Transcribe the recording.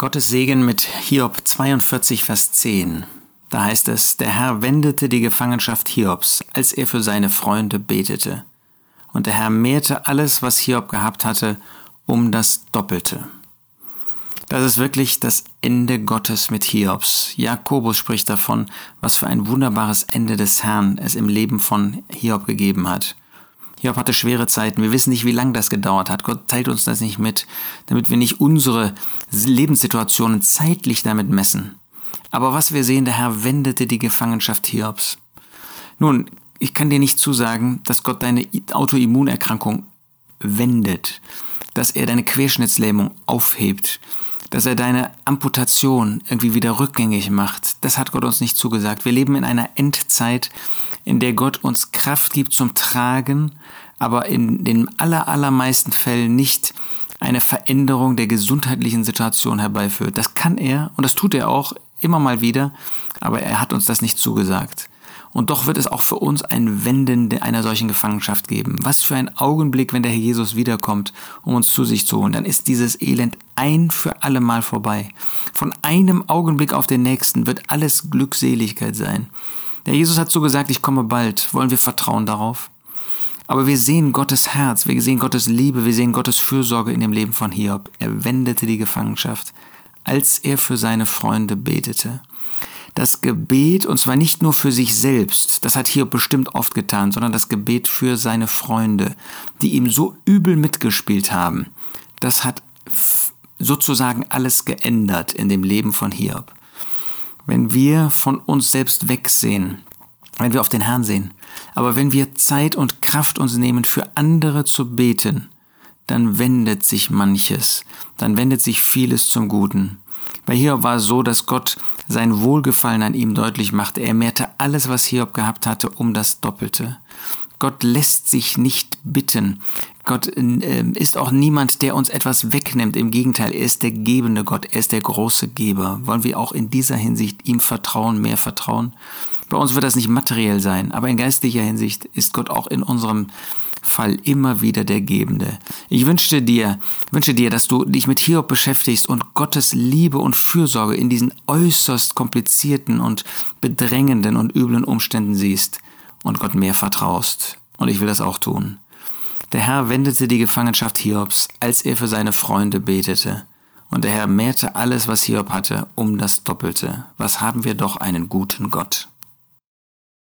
Gottes Segen mit Hiob 42, Vers 10. Da heißt es, der Herr wendete die Gefangenschaft Hiobs, als er für seine Freunde betete. Und der Herr mehrte alles, was Hiob gehabt hatte, um das Doppelte. Das ist wirklich das Ende Gottes mit Hiobs. Jakobus spricht davon, was für ein wunderbares Ende des Herrn es im Leben von Hiob gegeben hat. Hiob hatte schwere Zeiten. Wir wissen nicht, wie lange das gedauert hat. Gott teilt uns das nicht mit, damit wir nicht unsere Lebenssituationen zeitlich damit messen. Aber was wir sehen, der Herr wendete die Gefangenschaft Hiobs. Nun, ich kann dir nicht zusagen, dass Gott deine Autoimmunerkrankung wendet, dass er deine Querschnittslähmung aufhebt, dass er deine Amputation irgendwie wieder rückgängig macht. Das hat Gott uns nicht zugesagt. Wir leben in einer Endzeit, in der Gott uns Kraft gibt zum Tragen, aber in den aller, allermeisten Fällen nicht eine Veränderung der gesundheitlichen Situation herbeiführt. Das kann er und das tut er auch immer mal wieder, aber er hat uns das nicht zugesagt. Und doch wird es auch für uns ein Wenden einer solchen Gefangenschaft geben. Was für ein Augenblick, wenn der Herr Jesus wiederkommt, um uns zu sich zu holen. Dann ist dieses Elend ein für alle Mal vorbei. Von einem Augenblick auf den nächsten wird alles Glückseligkeit sein. Der Jesus hat so gesagt, ich komme bald. Wollen wir vertrauen darauf? Aber wir sehen Gottes Herz, wir sehen Gottes Liebe, wir sehen Gottes Fürsorge in dem Leben von Hiob. Er wendete die Gefangenschaft, als er für seine Freunde betete das Gebet, und zwar nicht nur für sich selbst, das hat hier bestimmt oft getan, sondern das Gebet für seine Freunde, die ihm so übel mitgespielt haben, das hat sozusagen alles geändert in dem Leben von Hiob. Wenn wir von uns selbst wegsehen, wenn wir auf den Herrn sehen, aber wenn wir Zeit und Kraft uns nehmen, für andere zu beten, dann wendet sich manches, dann wendet sich vieles zum Guten. Bei Hiob war es so, dass Gott sein Wohlgefallen an ihm deutlich machte. Er mehrte alles, was Hiob gehabt hatte, um das Doppelte. Gott lässt sich nicht bitten. Gott äh, ist auch niemand, der uns etwas wegnimmt. Im Gegenteil, er ist der gebende Gott, er ist der große Geber. Wollen wir auch in dieser Hinsicht ihm vertrauen, mehr vertrauen? Bei uns wird das nicht materiell sein, aber in geistlicher Hinsicht ist Gott auch in unserem Fall immer wieder der Gebende. Ich wünsche dir, wünsche dir, dass du dich mit Hiob beschäftigst und Gottes Liebe und Fürsorge in diesen äußerst komplizierten und bedrängenden und üblen Umständen siehst und Gott mehr vertraust. Und ich will das auch tun. Der Herr wendete die Gefangenschaft Hiobs, als er für seine Freunde betete. Und der Herr mehrte alles, was Hiob hatte, um das Doppelte. Was haben wir doch einen guten Gott.